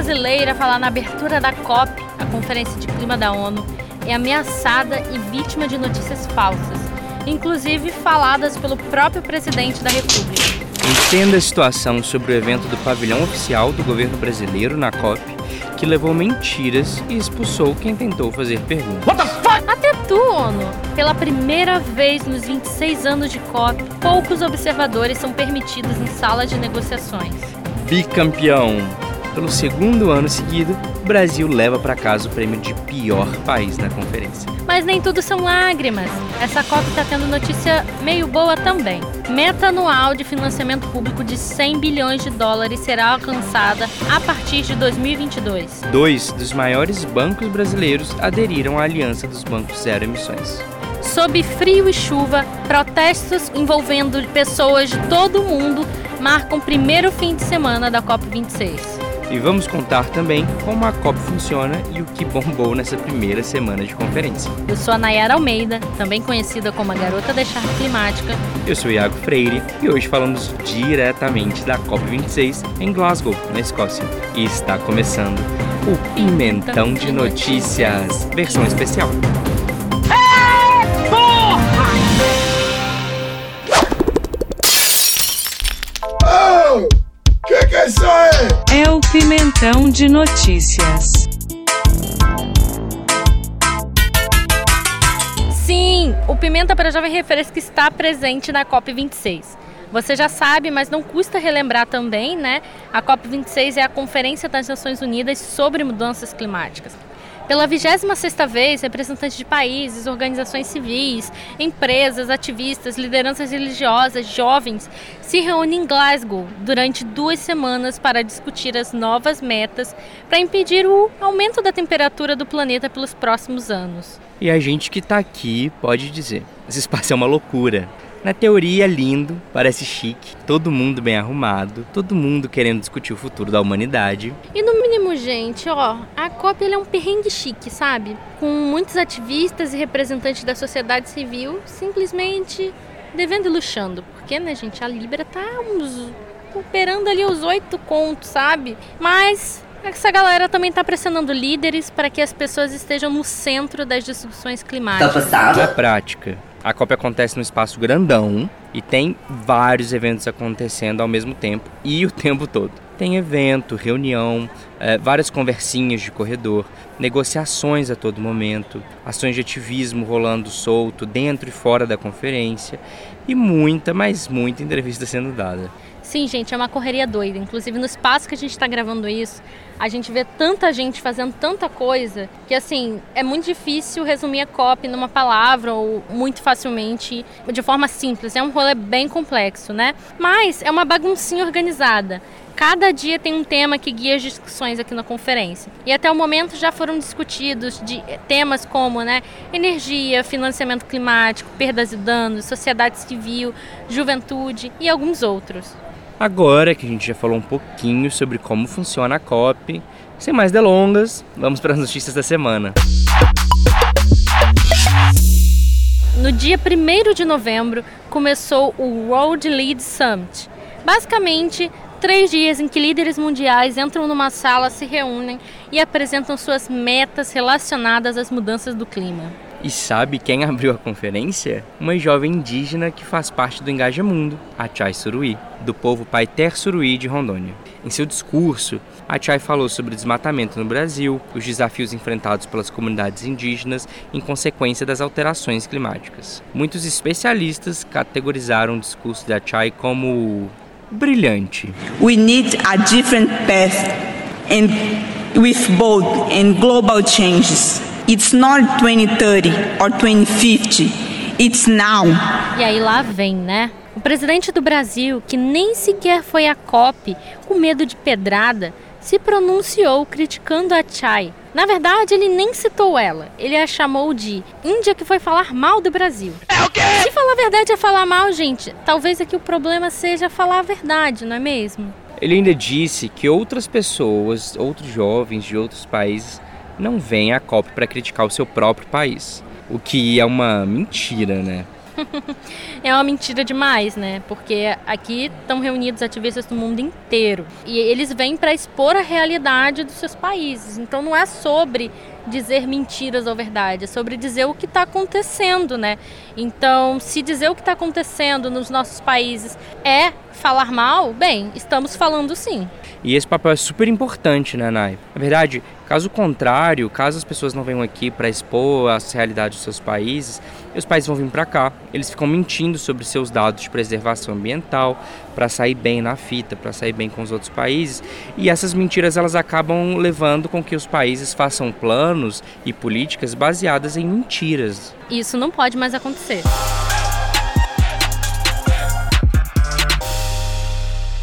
brasileira falar na abertura da COP, a Conferência de Clima da ONU, é ameaçada e vítima de notícias falsas, inclusive faladas pelo próprio presidente da República. Entenda a situação sobre o evento do pavilhão oficial do governo brasileiro na COP, que levou mentiras e expulsou quem tentou fazer perguntas. Até tu, ONU! Pela primeira vez nos 26 anos de COP, poucos observadores são permitidos em salas de negociações. Bicampeão! Pelo segundo ano seguido, o Brasil leva para casa o prêmio de pior país na conferência. Mas nem tudo são lágrimas. Essa COP está tendo notícia meio boa também. Meta anual de financiamento público de 100 bilhões de dólares será alcançada a partir de 2022. Dois dos maiores bancos brasileiros aderiram à Aliança dos Bancos Zero Emissões. Sob frio e chuva, protestos envolvendo pessoas de todo o mundo marcam o primeiro fim de semana da COP26. E vamos contar também como a COP funciona e o que bombou nessa primeira semana de conferência. Eu sou a Nayara Almeida, também conhecida como a Garota da Charme Climática. Eu sou Iago Freire e hoje falamos diretamente da COP26 em Glasgow, na Escócia. E está começando o Pimentão de Notícias, versão especial. É o Pimentão de Notícias. Sim, o Pimenta para Jovem Refresco está presente na COP26. Você já sabe, mas não custa relembrar também, né? A COP26 é a Conferência das Nações Unidas sobre Mudanças Climáticas. Pela 26ª vez, representantes de países, organizações civis, empresas, ativistas, lideranças religiosas, jovens se reúnem em Glasgow durante duas semanas para discutir as novas metas para impedir o aumento da temperatura do planeta pelos próximos anos. E a gente que está aqui pode dizer: esse espaço é uma loucura. Na teoria é lindo, parece chique, todo mundo bem arrumado, todo mundo querendo discutir o futuro da humanidade. E no mínimo, gente, ó, a COP é um perrengue chique, sabe? Com muitos ativistas e representantes da sociedade civil simplesmente devendo e luxando. Porque, né, gente, a Libra tá uns operando ali os oito contos, sabe? Mas essa galera também tá pressionando líderes para que as pessoas estejam no centro das discussões climáticas. Na prática, a COP acontece num espaço grandão e tem vários eventos acontecendo ao mesmo tempo e o tempo todo. Tem evento, reunião, é, várias conversinhas de corredor, negociações a todo momento, ações de ativismo rolando solto dentro e fora da conferência e muita, mas muita entrevista sendo dada. Sim, gente, é uma correria doida. Inclusive, no espaço que a gente está gravando isso, a gente vê tanta gente fazendo tanta coisa que, assim, é muito difícil resumir a COP numa palavra ou muito facilmente, de forma simples. É um rolê bem complexo, né? Mas é uma baguncinha organizada. Cada dia tem um tema que guia as discussões aqui na conferência. E até o momento já foram discutidos de temas como né, energia, financiamento climático, perdas e danos, sociedade civil, juventude e alguns outros. Agora que a gente já falou um pouquinho sobre como funciona a COP, sem mais delongas, vamos para as notícias da semana. No dia 1 de novembro começou o World Lead Summit. Basicamente, três dias em que líderes mundiais entram numa sala, se reúnem e apresentam suas metas relacionadas às mudanças do clima. E sabe quem abriu a conferência? Uma jovem indígena que faz parte do Engaja Mundo, a Chai Suruí, do povo Paiter Suruí de Rondônia. Em seu discurso, a Chai falou sobre o desmatamento no Brasil, os desafios enfrentados pelas comunidades indígenas em consequência das alterações climáticas. Muitos especialistas categorizaram o discurso da Chai como brilhante. We need a different path and with both and global changes. It's not 2030 or 2050. It's now. E aí lá vem, né? O presidente do Brasil, que nem sequer foi à COP, com medo de pedrada, se pronunciou criticando a Chai. Na verdade, ele nem citou ela. Ele a chamou de Índia que foi falar mal do Brasil. É o quê? Se falar a verdade é falar mal, gente, talvez aqui o problema seja falar a verdade, não é mesmo? Ele ainda disse que outras pessoas, outros jovens de outros países não vem à COP para criticar o seu próprio país, o que é uma mentira, né? é uma mentira demais, né? Porque aqui estão reunidos ativistas do mundo inteiro e eles vêm para expor a realidade dos seus países. Então não é sobre dizer mentiras ou verdade, é sobre dizer o que está acontecendo, né? Então, se dizer o que está acontecendo nos nossos países é falar mal, bem, estamos falando sim. E esse papel é super importante, né, Nai? Na verdade, caso contrário, caso as pessoas não venham aqui para expor as realidades dos seus países, os países vão vir para cá. Eles ficam mentindo sobre seus dados de preservação ambiental para sair bem na fita, para sair bem com os outros países. E essas mentiras elas acabam levando com que os países façam planos e políticas baseadas em mentiras. Isso não pode mais acontecer.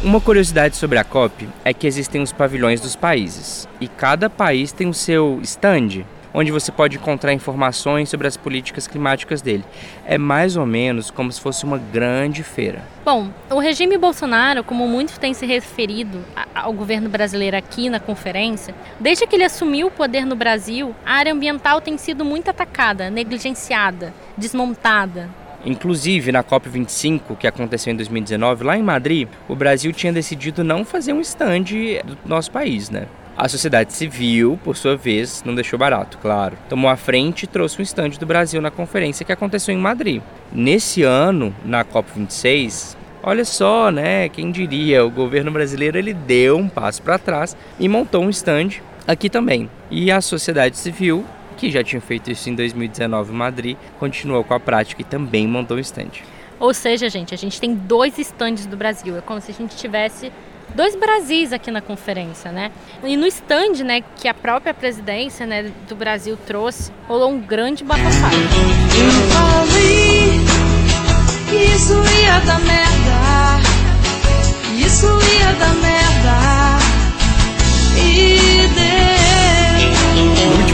Uma curiosidade sobre a COP é que existem os pavilhões dos países e cada país tem o seu stand, onde você pode encontrar informações sobre as políticas climáticas dele. É mais ou menos como se fosse uma grande feira. Bom, o regime Bolsonaro, como muitos têm se referido ao governo brasileiro aqui na conferência, desde que ele assumiu o poder no Brasil, a área ambiental tem sido muito atacada, negligenciada, desmontada. Inclusive, na COP25, que aconteceu em 2019, lá em Madrid, o Brasil tinha decidido não fazer um stand do nosso país, né? A sociedade civil, por sua vez, não deixou barato, claro. Tomou a frente e trouxe um stand do Brasil na conferência que aconteceu em Madrid. Nesse ano, na COP26, olha só, né? Quem diria, o governo brasileiro ele deu um passo para trás e montou um stand aqui também. E a sociedade civil que já tinha feito isso em 2019 em Madrid, continuou com a prática e também montou um stand. Ou seja, gente, a gente tem dois estandes do Brasil. É como se a gente tivesse dois Brasis aqui na conferência, né? E no stand, né, que a própria presidência, né, do Brasil trouxe, rolou um grande bafafá. Eu falei que isso ia dar merda, isso ia dar merda, e no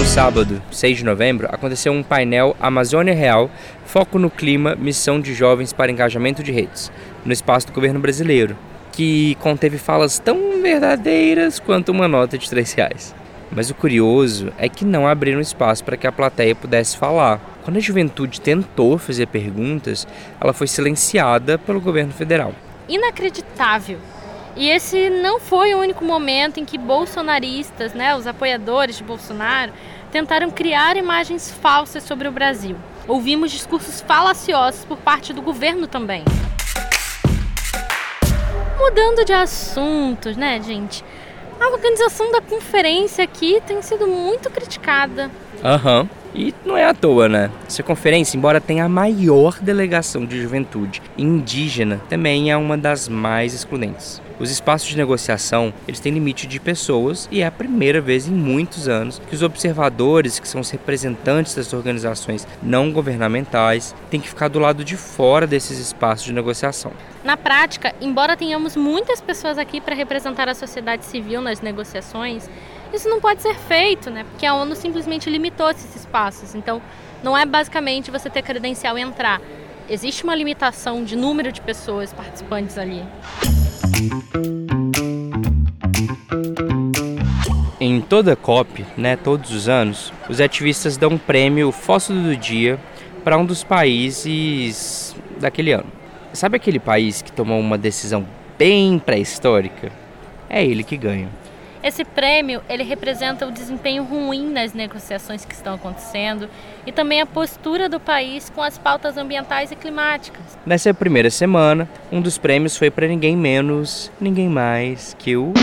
último sábado, 6 de novembro, aconteceu um painel Amazônia Real, Foco no Clima, Missão de Jovens para Engajamento de Redes, no espaço do governo brasileiro, que conteve falas tão verdadeiras quanto uma nota de 3 reais. Mas o curioso é que não abriram espaço para que a plateia pudesse falar. Quando a juventude tentou fazer perguntas, ela foi silenciada pelo governo federal. Inacreditável! E esse não foi o único momento em que bolsonaristas, né, os apoiadores de Bolsonaro, tentaram criar imagens falsas sobre o Brasil. Ouvimos discursos falaciosos por parte do governo também. Mudando de assuntos, né, gente? A organização da conferência aqui tem sido muito criticada. Aham. Uhum. E não é à toa, né? Essa conferência, embora tenha a maior delegação de juventude indígena, também é uma das mais excludentes. Os espaços de negociação, eles têm limite de pessoas e é a primeira vez em muitos anos que os observadores, que são os representantes das organizações não governamentais, têm que ficar do lado de fora desses espaços de negociação. Na prática, embora tenhamos muitas pessoas aqui para representar a sociedade civil nas negociações, isso não pode ser feito, né? Porque a ONU simplesmente limitou esses espaços. Então, não é basicamente você ter credencial e entrar. Existe uma limitação de número de pessoas participantes ali. Em toda a COP, né, todos os anos, os ativistas dão um prêmio Fósforo do Dia para um dos países daquele ano. Sabe aquele país que tomou uma decisão bem pré-histórica? É ele que ganha. Esse prêmio, ele representa o desempenho ruim nas negociações que estão acontecendo e também a postura do país com as pautas ambientais e climáticas. Nessa primeira semana, um dos prêmios foi para ninguém menos, ninguém mais que o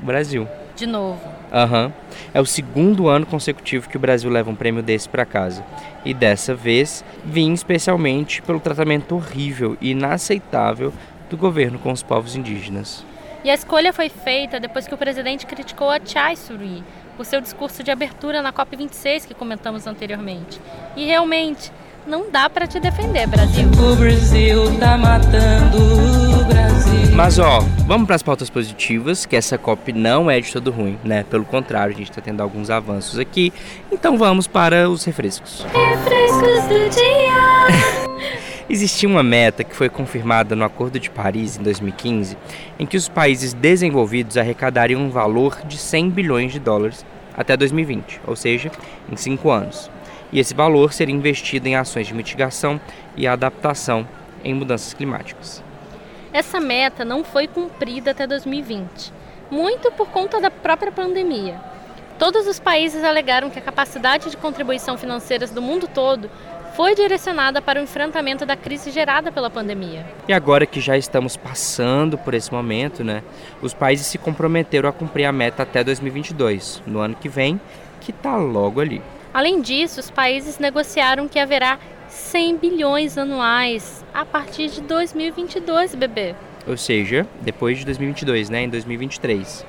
Brasil. De novo. Aham. Uhum. É o segundo ano consecutivo que o Brasil leva um prêmio desse para casa. E dessa vez, vim especialmente pelo tratamento horrível e inaceitável do governo com os povos indígenas. E a escolha foi feita depois que o presidente criticou a Chai Suri por seu discurso de abertura na COP26 que comentamos anteriormente. E realmente, não dá para te defender, Brasil. O Brasil tá matando o Brasil. Mas ó, vamos para as pautas positivas, que essa COP não é de todo ruim, né? Pelo contrário, a gente está tendo alguns avanços aqui. Então vamos para os refrescos. Refrescos do dia. Existia uma meta que foi confirmada no Acordo de Paris em 2015, em que os países desenvolvidos arrecadariam um valor de 100 bilhões de dólares até 2020, ou seja, em cinco anos. e esse valor seria investido em ações de mitigação e adaptação em mudanças climáticas. Essa meta não foi cumprida até 2020, muito por conta da própria pandemia. Todos os países alegaram que a capacidade de contribuição financeiras do mundo todo foi direcionada para o enfrentamento da crise gerada pela pandemia. E agora que já estamos passando por esse momento, né, os países se comprometeram a cumprir a meta até 2022, no ano que vem, que está logo ali. Além disso, os países negociaram que haverá 100 bilhões anuais a partir de 2022, bebê. Ou seja, depois de 2022, né, em 2023.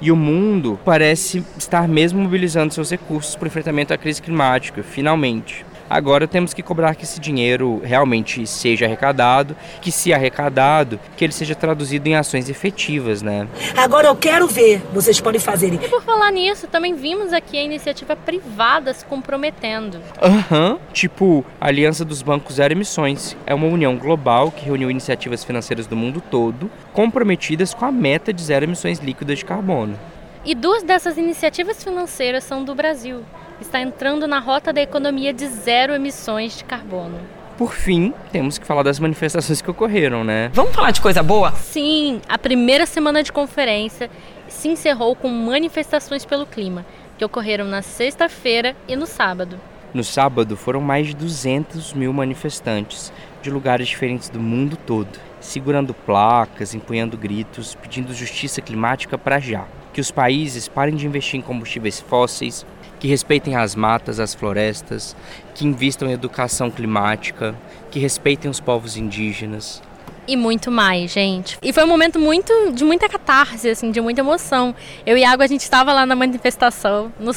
E o mundo parece estar mesmo mobilizando seus recursos para o enfrentamento à crise climática, finalmente. Agora temos que cobrar que esse dinheiro realmente seja arrecadado, que se arrecadado, que ele seja traduzido em ações efetivas, né? Agora eu quero ver vocês podem fazer. E por falar nisso, também vimos aqui a iniciativa privada se comprometendo. Aham, uhum. tipo a Aliança dos Bancos Zero Emissões. É uma união global que reuniu iniciativas financeiras do mundo todo comprometidas com a meta de zero emissões líquidas de carbono. E duas dessas iniciativas financeiras são do Brasil está entrando na rota da economia de zero emissões de carbono. Por fim, temos que falar das manifestações que ocorreram, né? Vamos falar de coisa boa? Sim, a primeira semana de conferência se encerrou com manifestações pelo clima, que ocorreram na sexta-feira e no sábado. No sábado, foram mais de 200 mil manifestantes de lugares diferentes do mundo todo, segurando placas, empunhando gritos, pedindo justiça climática para já. Que os países parem de investir em combustíveis fósseis, que respeitem as matas, as florestas, que invistam em educação climática, que respeitem os povos indígenas. E muito mais, gente. E foi um momento muito de muita catarse, assim, de muita emoção. Eu e Água, a gente estava lá na manifestação. No,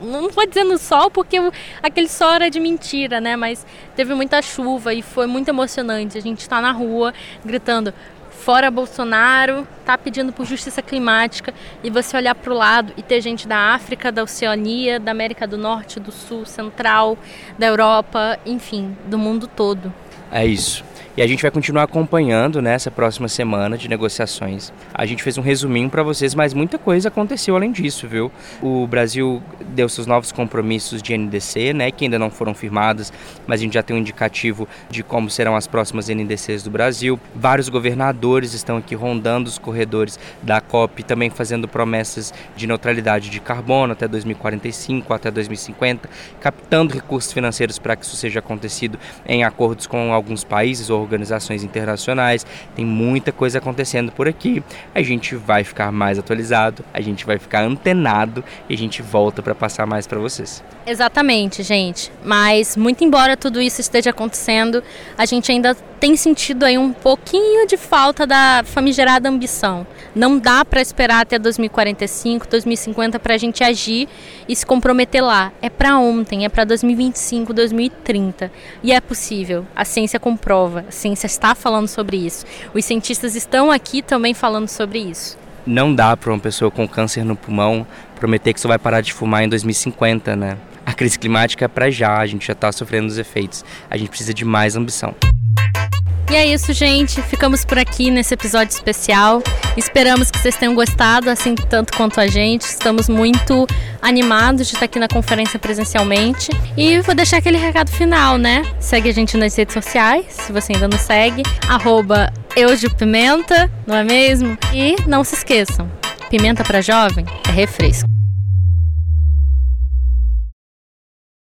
não vou dizer no sol, porque aquele sol era de mentira, né? Mas teve muita chuva e foi muito emocionante. A gente está na rua gritando: fora Bolsonaro, tá pedindo por justiça climática e você olhar para o lado e ter gente da África, da Oceania, da América do Norte, do Sul, Central, da Europa, enfim, do mundo todo. É isso. E a gente vai continuar acompanhando nessa próxima semana de negociações. A gente fez um resuminho para vocês, mas muita coisa aconteceu além disso, viu? O Brasil deu seus novos compromissos de NDC, né, que ainda não foram firmados, mas a gente já tem um indicativo de como serão as próximas NDCs do Brasil. Vários governadores estão aqui rondando os corredores da COP, também fazendo promessas de neutralidade de carbono até 2045, até 2050, captando recursos financeiros para que isso seja acontecido em acordos com alguns países ou organizações internacionais, tem muita coisa acontecendo por aqui. A gente vai ficar mais atualizado, a gente vai ficar antenado e a gente volta para passar mais para vocês. Exatamente, gente. Mas muito embora tudo isso esteja acontecendo, a gente ainda tem sentido aí um pouquinho de falta da famigerada ambição. Não dá para esperar até 2045, 2050 para a gente agir e se comprometer lá. É para ontem, é para 2025, 2030. E é possível. A ciência comprova, a ciência está falando sobre isso. Os cientistas estão aqui também falando sobre isso. Não dá para uma pessoa com câncer no pulmão prometer que só vai parar de fumar em 2050, né? A crise climática é para já, a gente já está sofrendo os efeitos. A gente precisa de mais ambição. E é isso, gente. Ficamos por aqui nesse episódio especial. Esperamos que vocês tenham gostado, assim tanto quanto a gente. Estamos muito animados de estar aqui na conferência presencialmente. E vou deixar aquele recado final, né? Segue a gente nas redes sociais, se você ainda não segue. Arroba Pimenta, não é mesmo? E não se esqueçam, pimenta para jovem é refresco.